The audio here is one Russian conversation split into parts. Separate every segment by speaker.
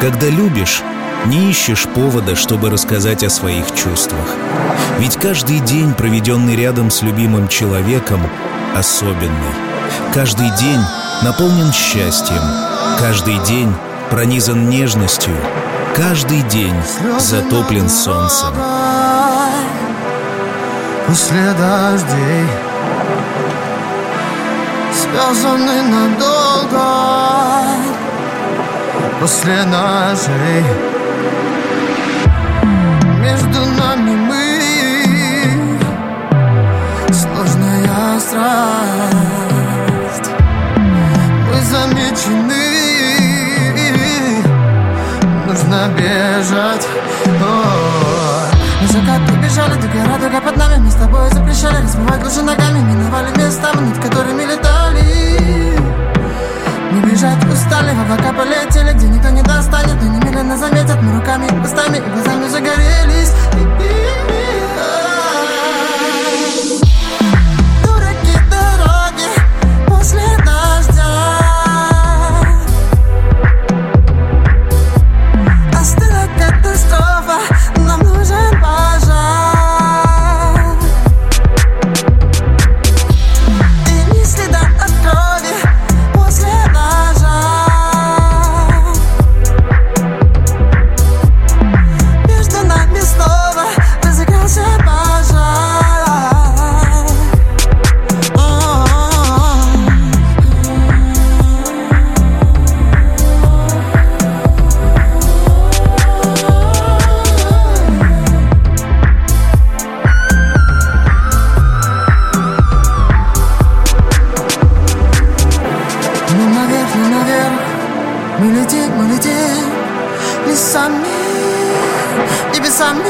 Speaker 1: Когда любишь, не ищешь повода, чтобы рассказать о своих чувствах. Ведь каждый день, проведенный рядом с любимым человеком, особенный. Каждый день наполнен счастьем. Каждый день пронизан нежностью. Каждый день затоплен солнцем.
Speaker 2: После дождей Связаны надолго После ножей Между нами мы. Сложная страсть. Мы замечены. Нужно бежать. О, На закат побежали до гора, дуга под нами. Мы с тобой запрещали разбивать лучше ногами. Миновали места, над которыми летали устали, в облака полетели Где никто не достанет, но немедленно заметят Мы руками, устами и глазами загорелись Мы летим, мы летим Лесами, небесами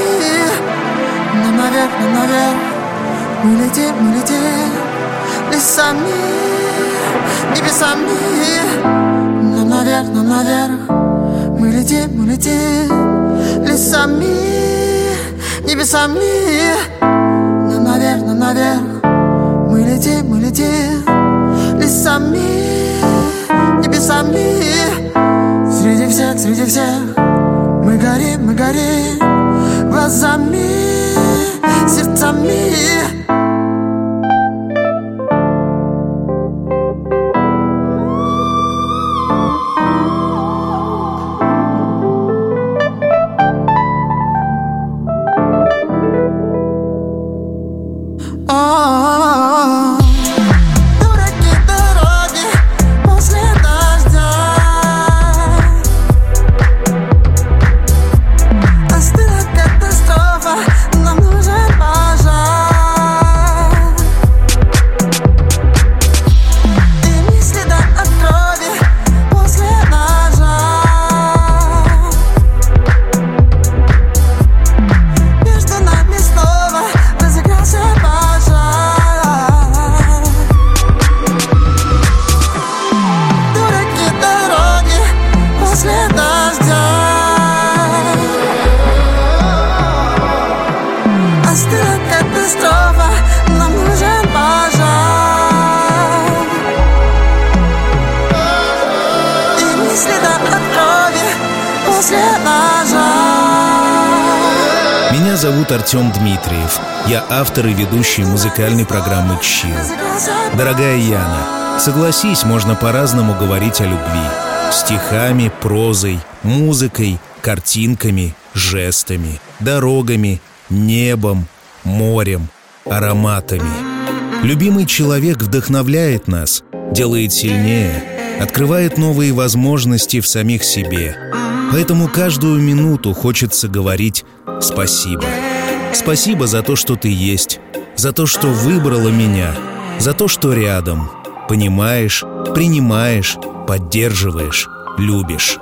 Speaker 2: Ну наверх, ну наверх. Мы летим, мы летим Лесами, небесами Ну наверх, ну наверх. Мы летим, мы летим Лесами, небесами Ну наверх, ну наверх. Мы летим, мы летим Лесами, небесами. Среди всех, среди всех. Мы горим, мы горим Глазами, сердцами
Speaker 1: автор и ведущий музыкальной программы «Чил». Дорогая Яна, согласись, можно по-разному говорить о любви. Стихами, прозой, музыкой, картинками, жестами, дорогами, небом, морем, ароматами. Любимый человек вдохновляет нас, делает сильнее, открывает новые возможности в самих себе. Поэтому каждую минуту хочется говорить «спасибо». Спасибо за то, что ты есть, за то, что выбрала меня, за то, что рядом. Понимаешь, принимаешь, поддерживаешь, любишь.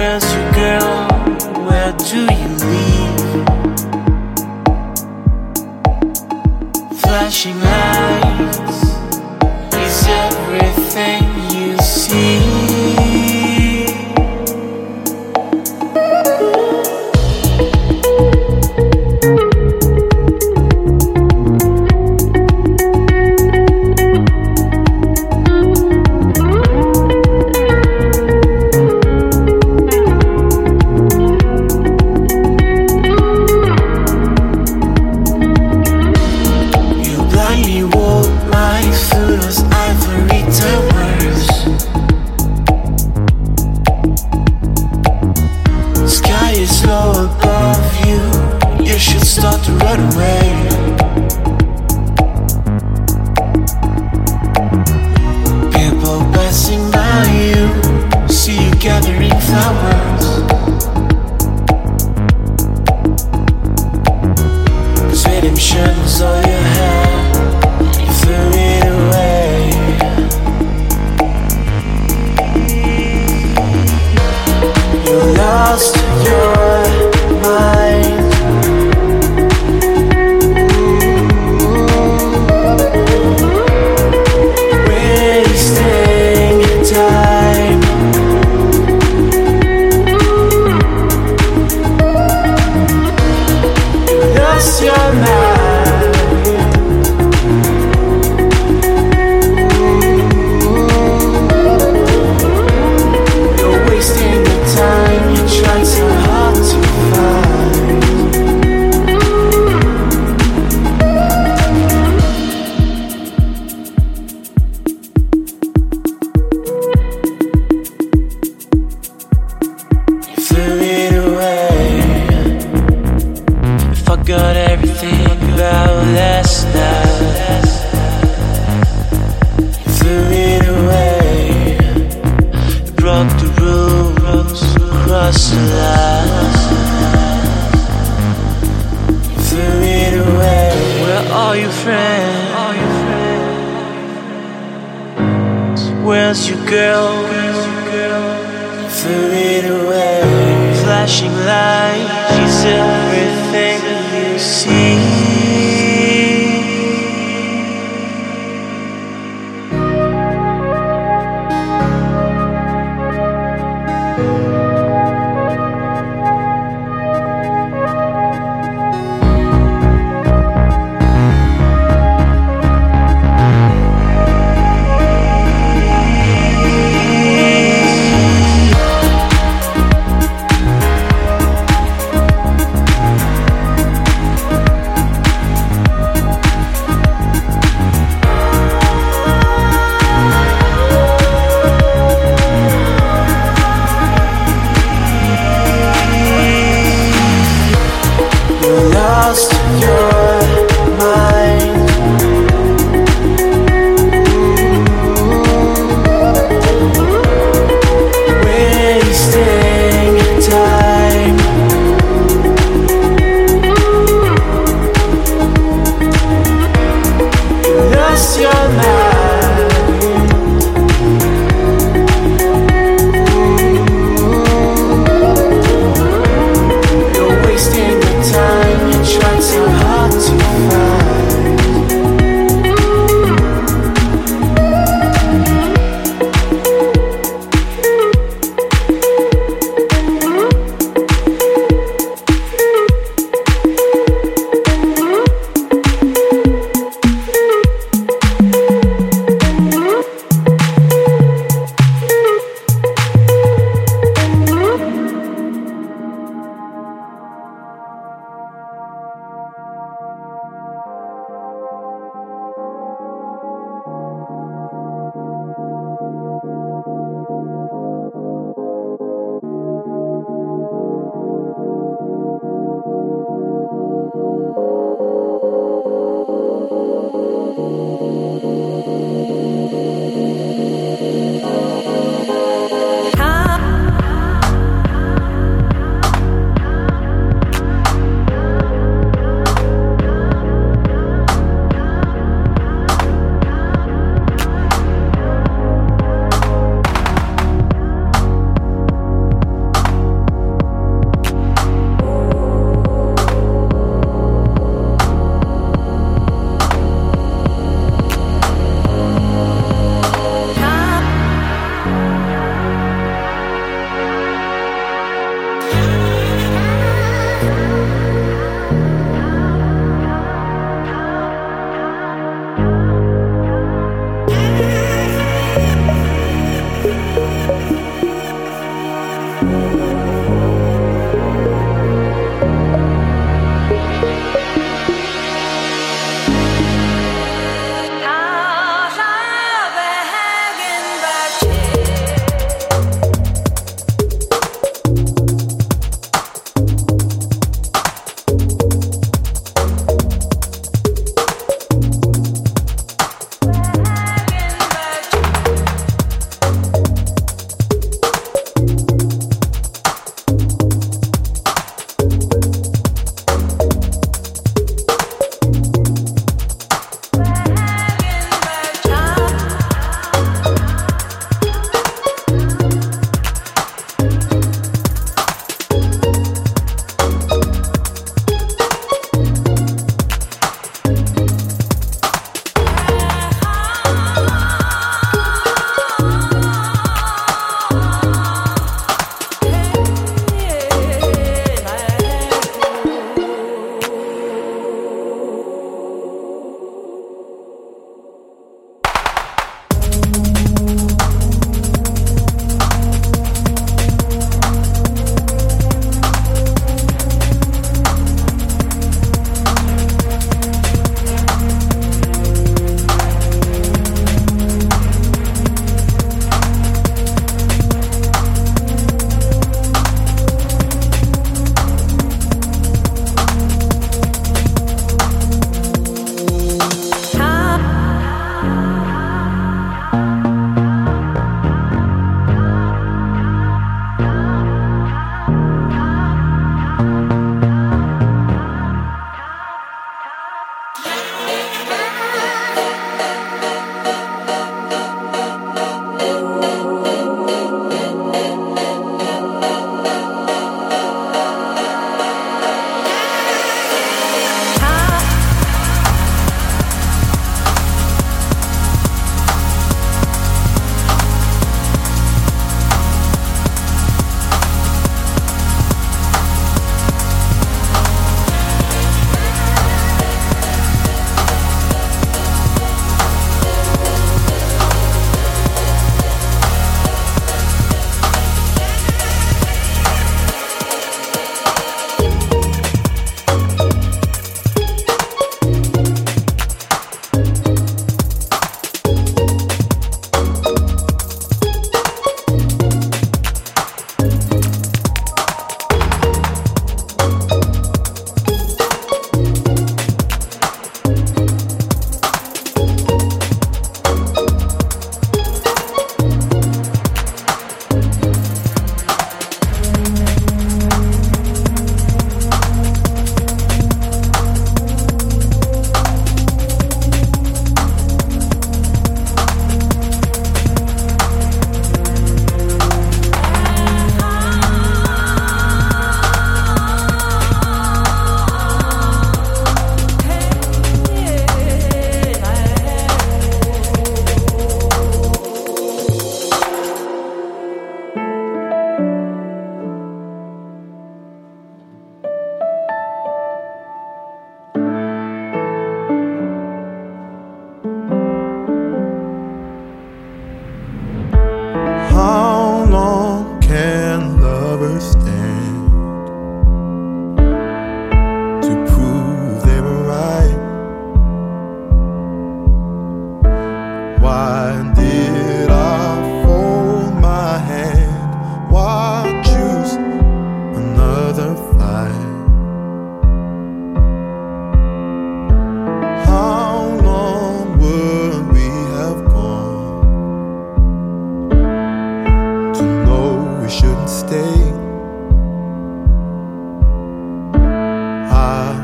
Speaker 3: Where's your girl? Where do you leave? Flashing lights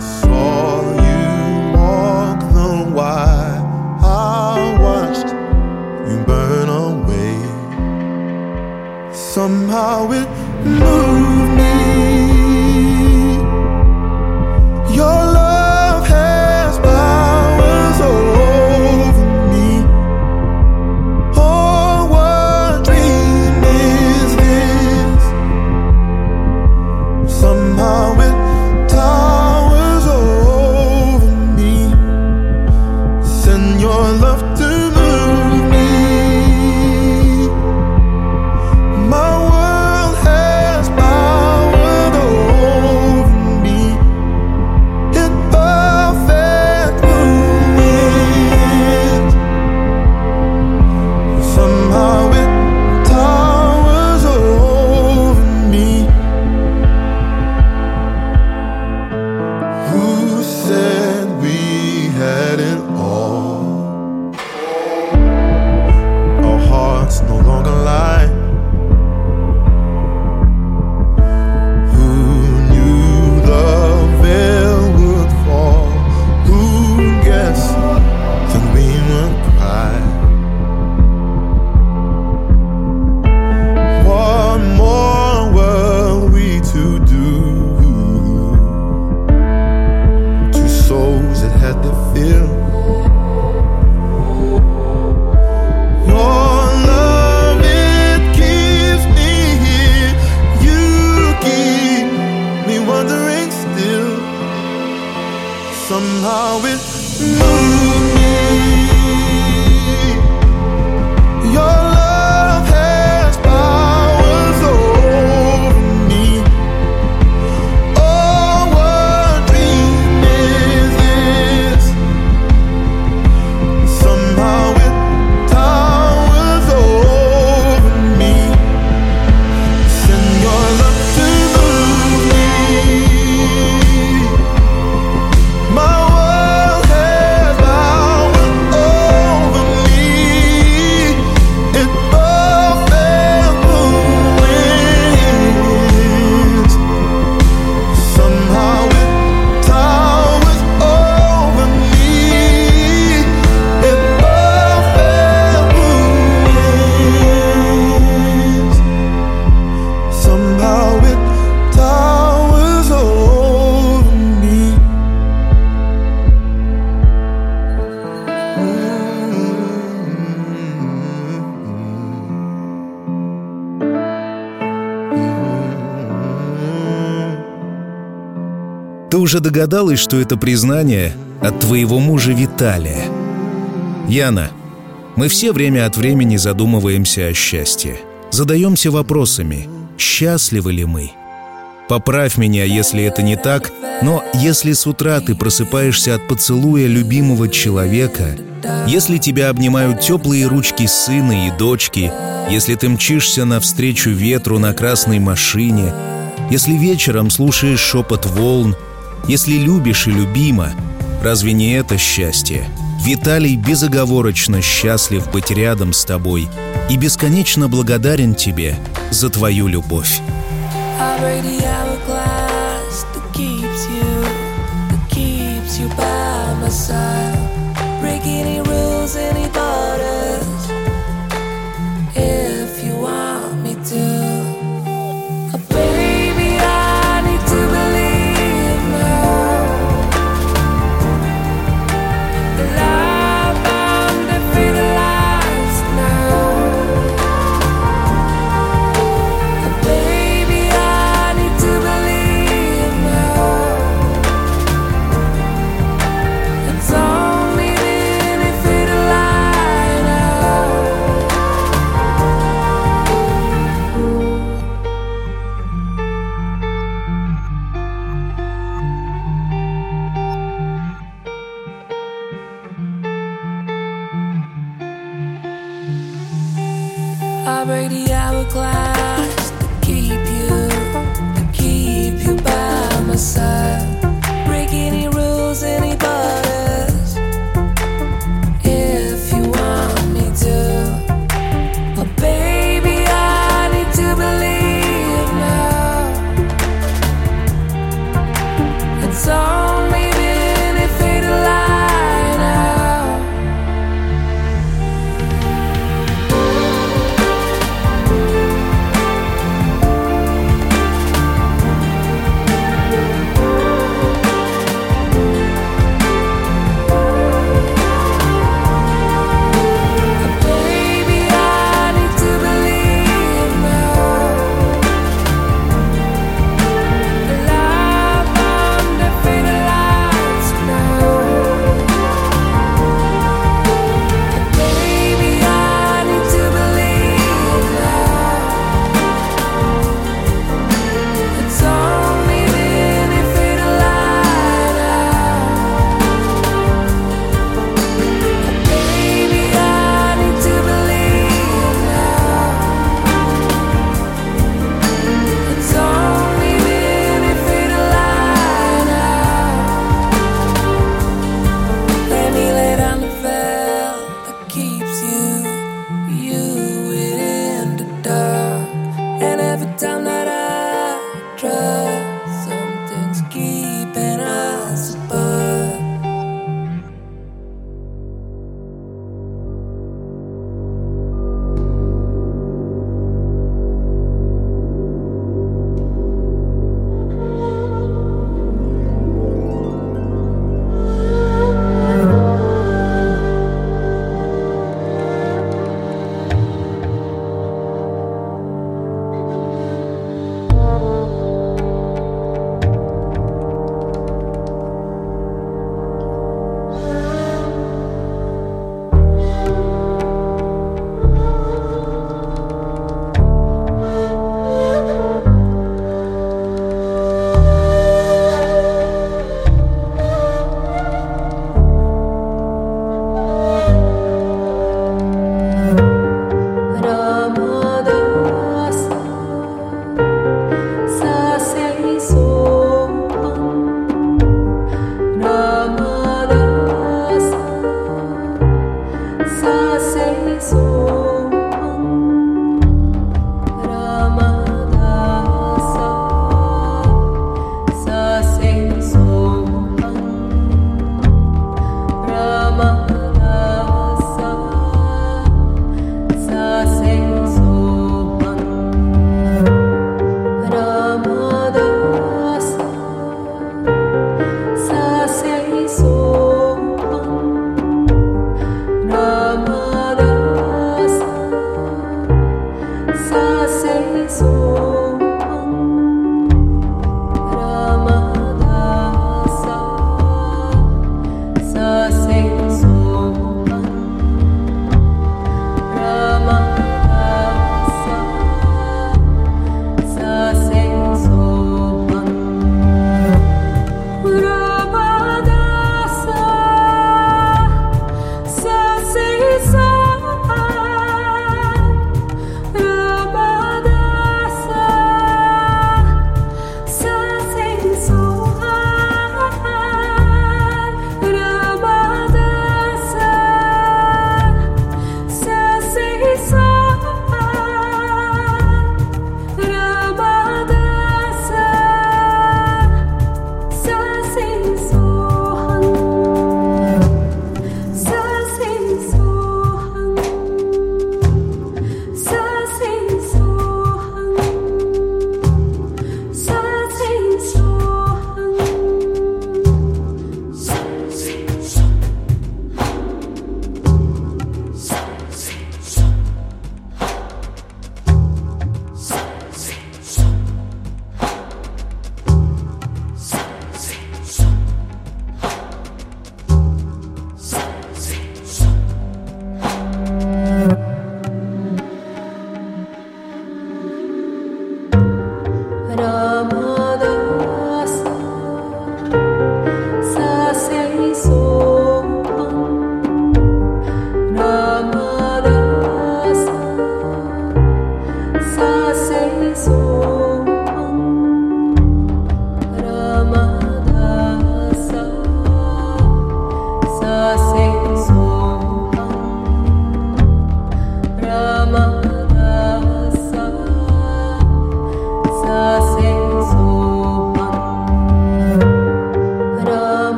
Speaker 3: saw
Speaker 1: уже догадалась, что это признание от твоего мужа Виталия. Яна, мы все время от времени задумываемся о счастье. Задаемся вопросами, счастливы ли мы? Поправь меня, если это не так, но если с утра ты просыпаешься от поцелуя любимого человека, если тебя обнимают теплые ручки сына и дочки, если ты мчишься навстречу ветру на красной машине, если вечером слушаешь шепот волн, если любишь и любима, разве не это счастье? Виталий безоговорочно счастлив быть рядом с тобой и бесконечно благодарен тебе за твою любовь. breaking any rules, any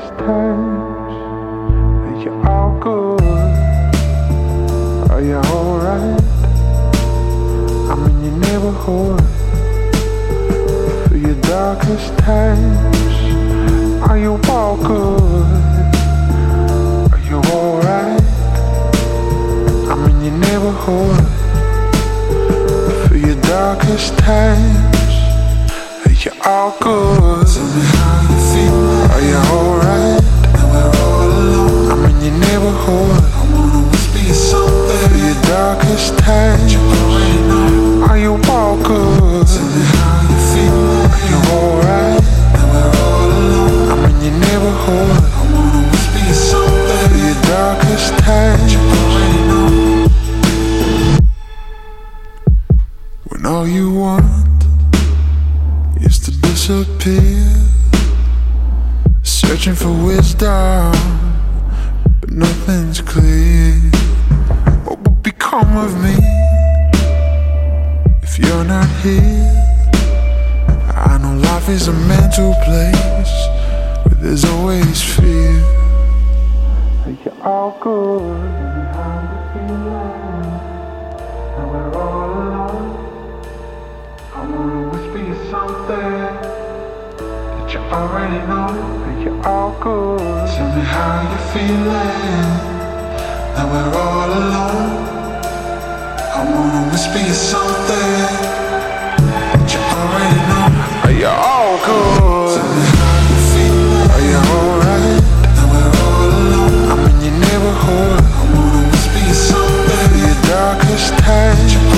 Speaker 4: this time. Is a mental place where there's always fear. Are you all good? How you feeling? Now we're all alone. I wanna whisper you something that you already know. Are you're all good? Tell me how you're feeling. Now we're all alone. I wanna whisper you something last time.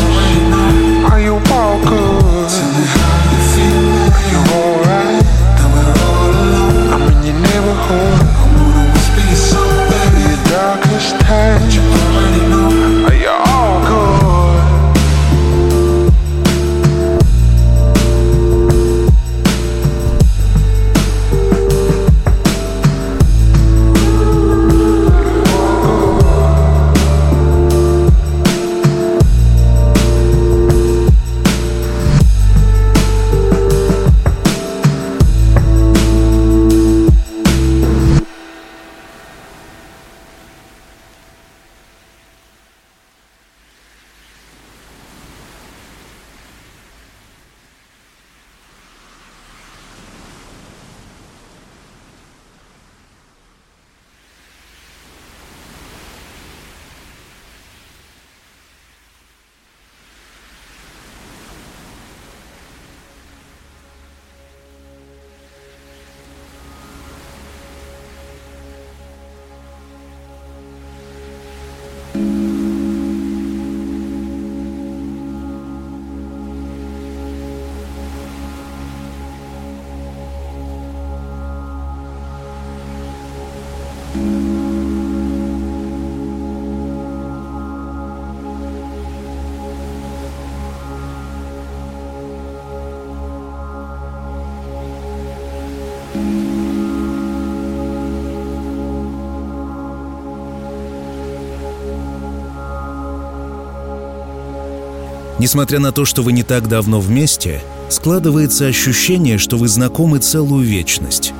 Speaker 1: Несмотря на то, что вы не так давно вместе, складывается ощущение, что вы знакомы целую вечность.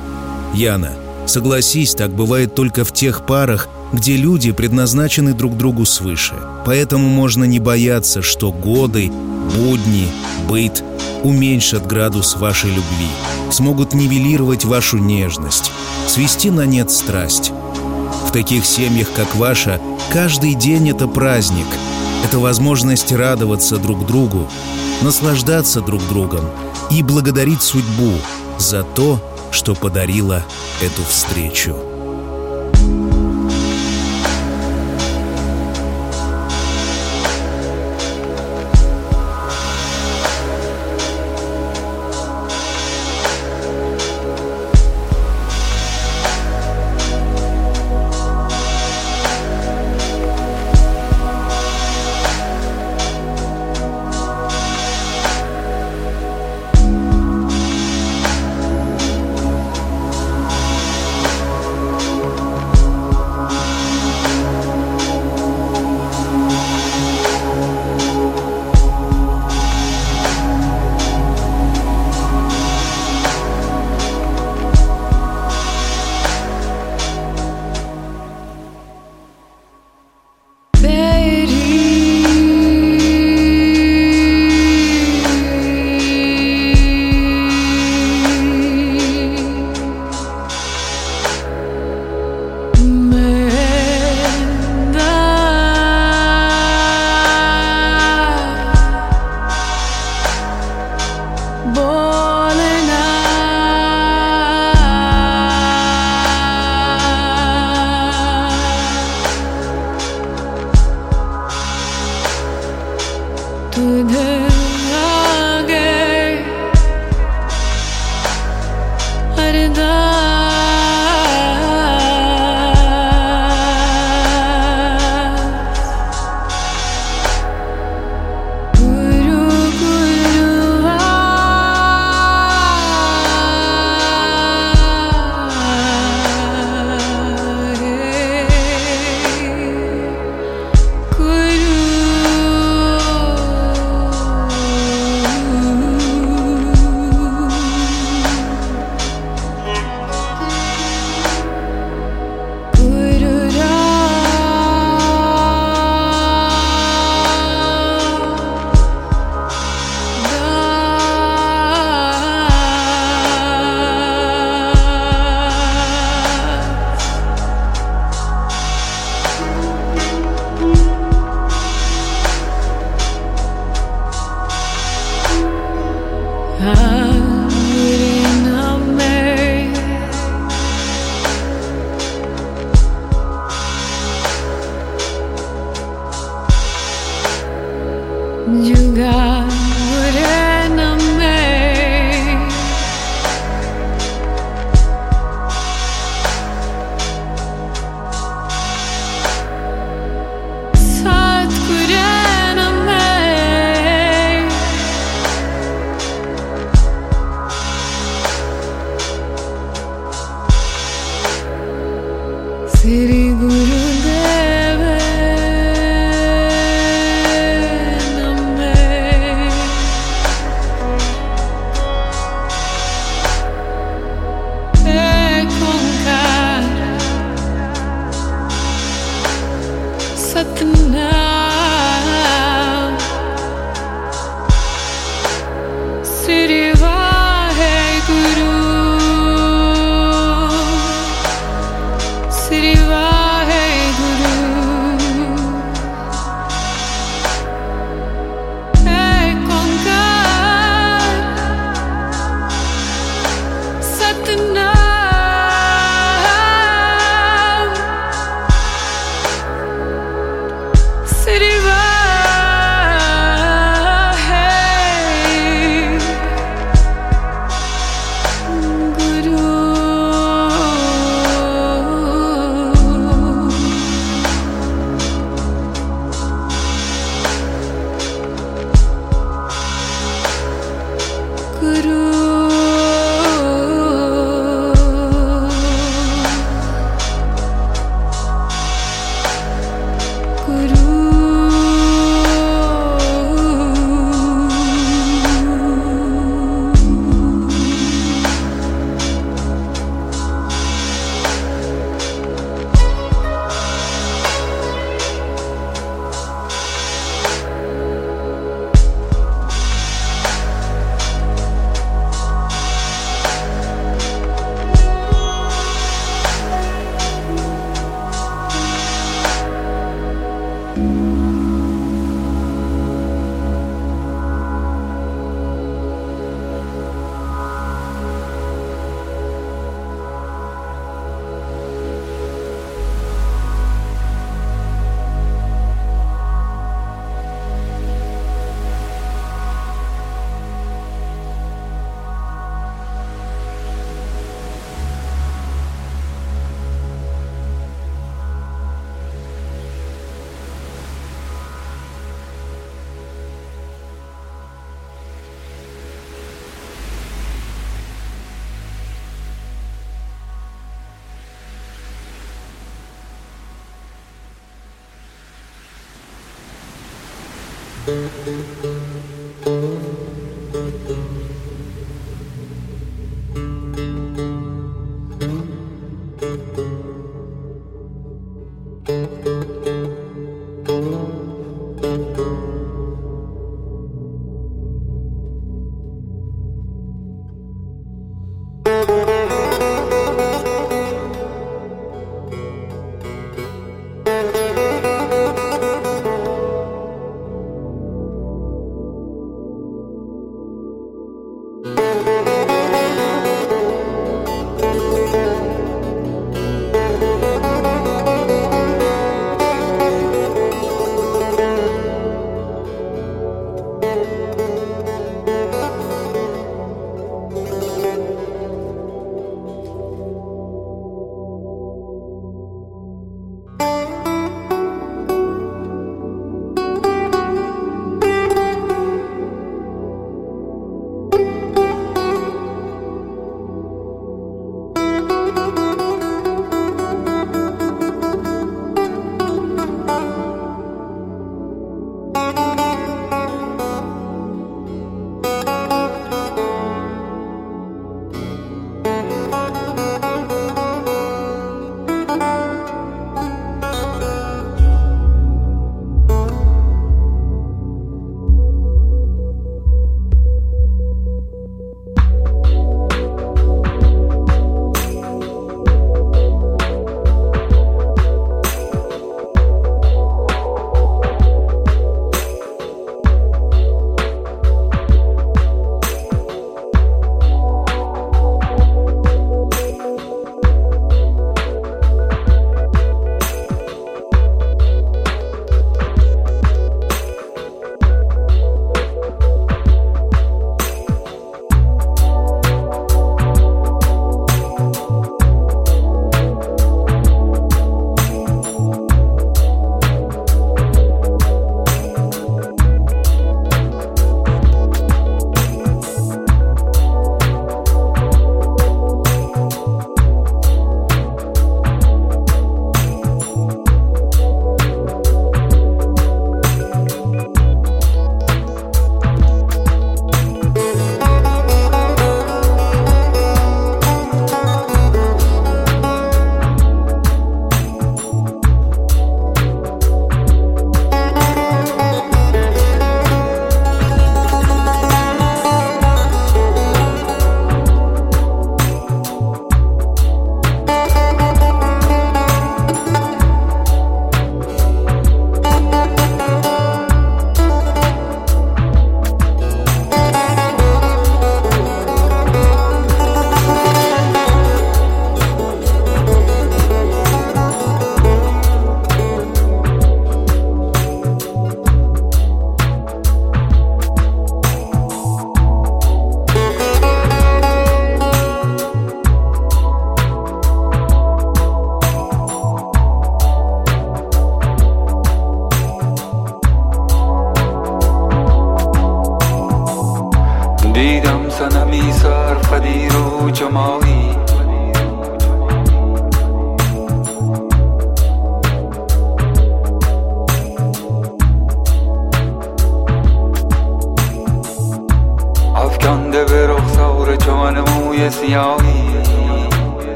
Speaker 1: Яна, согласись, так бывает только в тех парах, где люди предназначены друг другу свыше. Поэтому можно не бояться, что годы, будни, быт уменьшат градус вашей любви, смогут нивелировать вашу нежность, свести на нет страсть. В таких семьях, как ваша, каждый день — это праздник. Это возможность радоваться друг другу, наслаждаться друг другом и благодарить судьбу за то, что подарила эту встречу.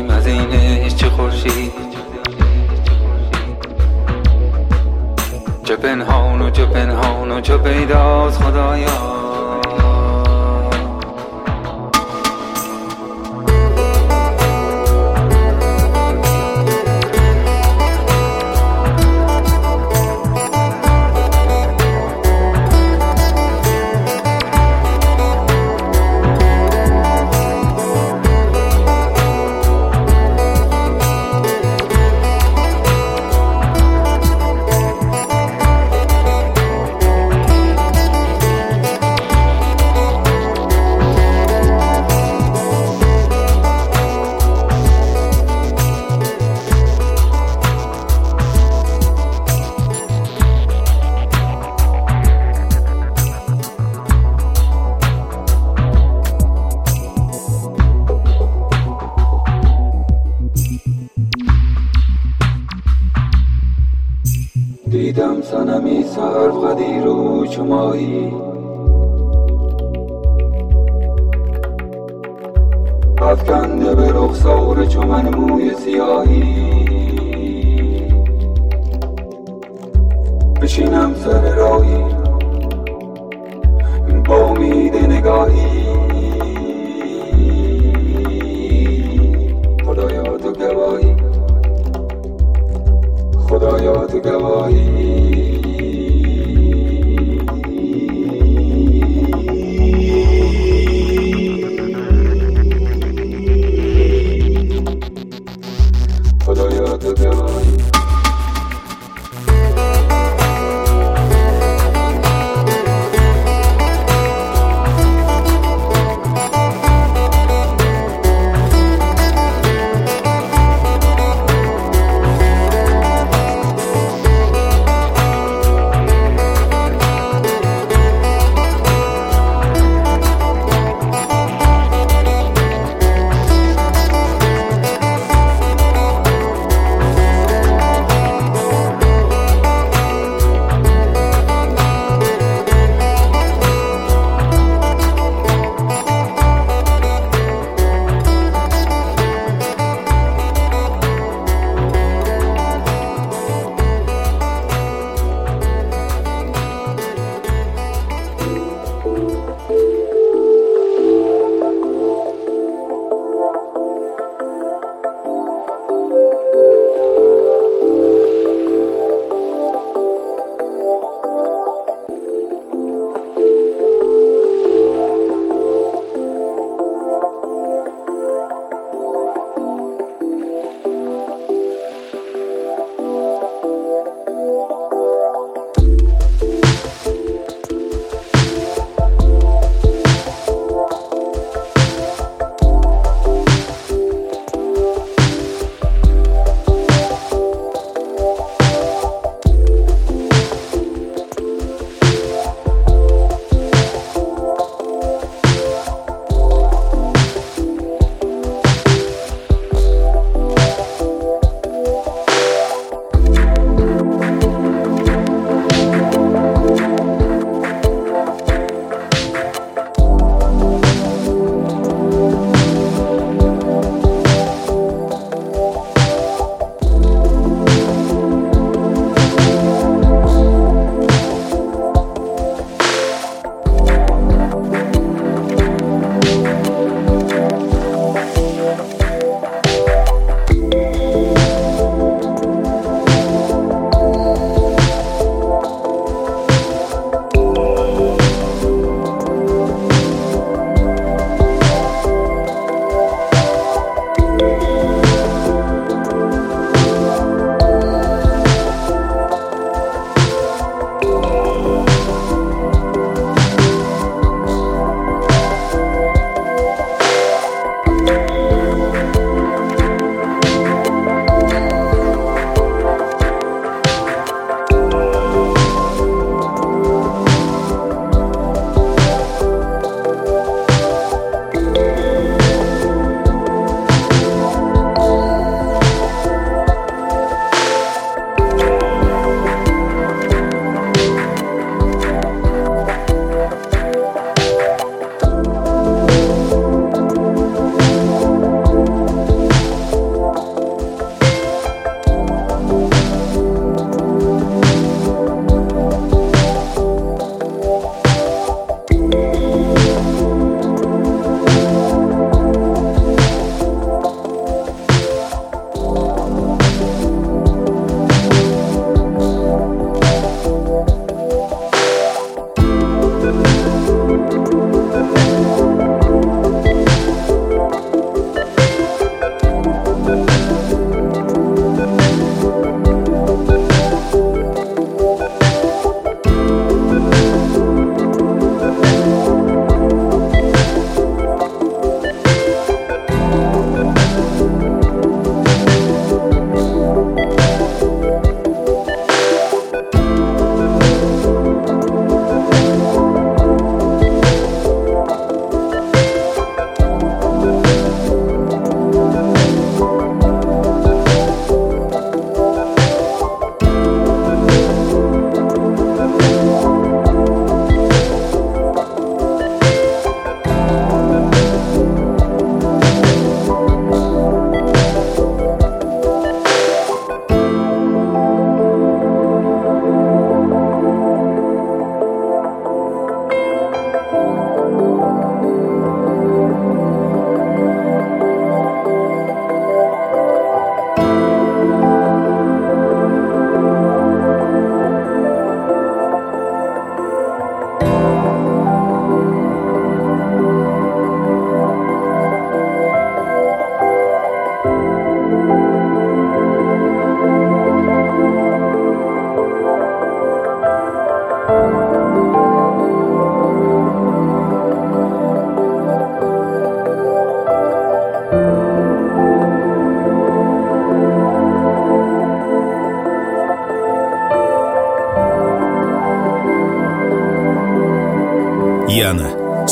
Speaker 5: بودیم از این چه خورشید. چه پنهان و چه پنهان و چه پیداز خدایا.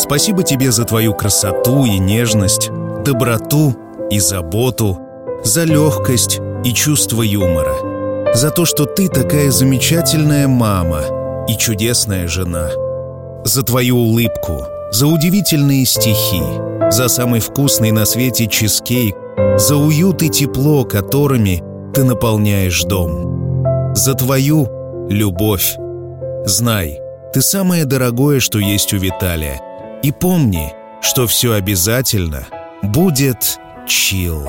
Speaker 1: Спасибо тебе за твою красоту и нежность, доброту и заботу, за легкость и чувство юмора, за то, что ты такая замечательная мама и чудесная жена, за твою улыбку, за удивительные стихи, за самый вкусный на свете чизкейк, за уют и тепло, которыми ты наполняешь дом, за твою любовь. Знай, ты самое дорогое, что есть у Виталия. И помни, что все обязательно будет чил.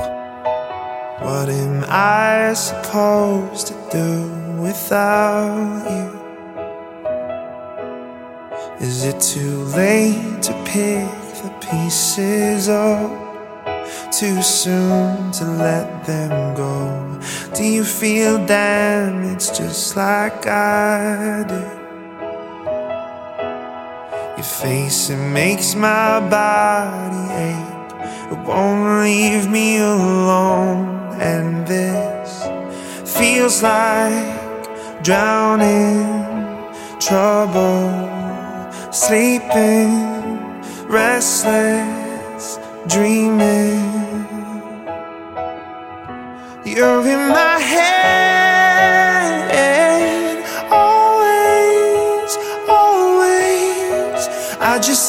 Speaker 6: What am I supposed to do without you? Is it too late to pick the pieces up? Too soon to let them go? Do you feel damaged just like I do? Face, it makes my body ache. It won't leave me alone. And this feels like drowning, trouble, sleeping, restless, dreaming. You're in my head,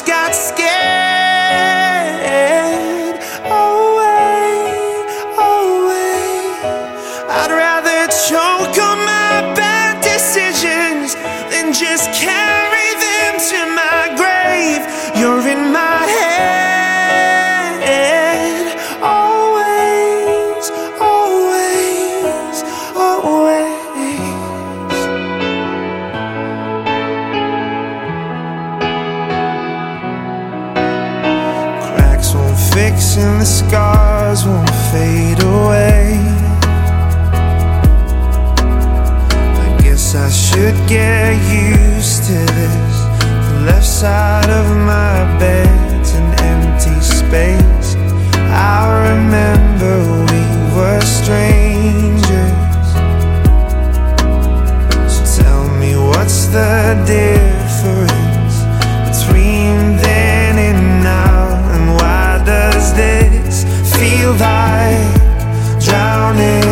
Speaker 6: sky side of my bed's an empty space. I remember we were strangers. So tell me what's the difference between then and now? And why does this feel like drowning,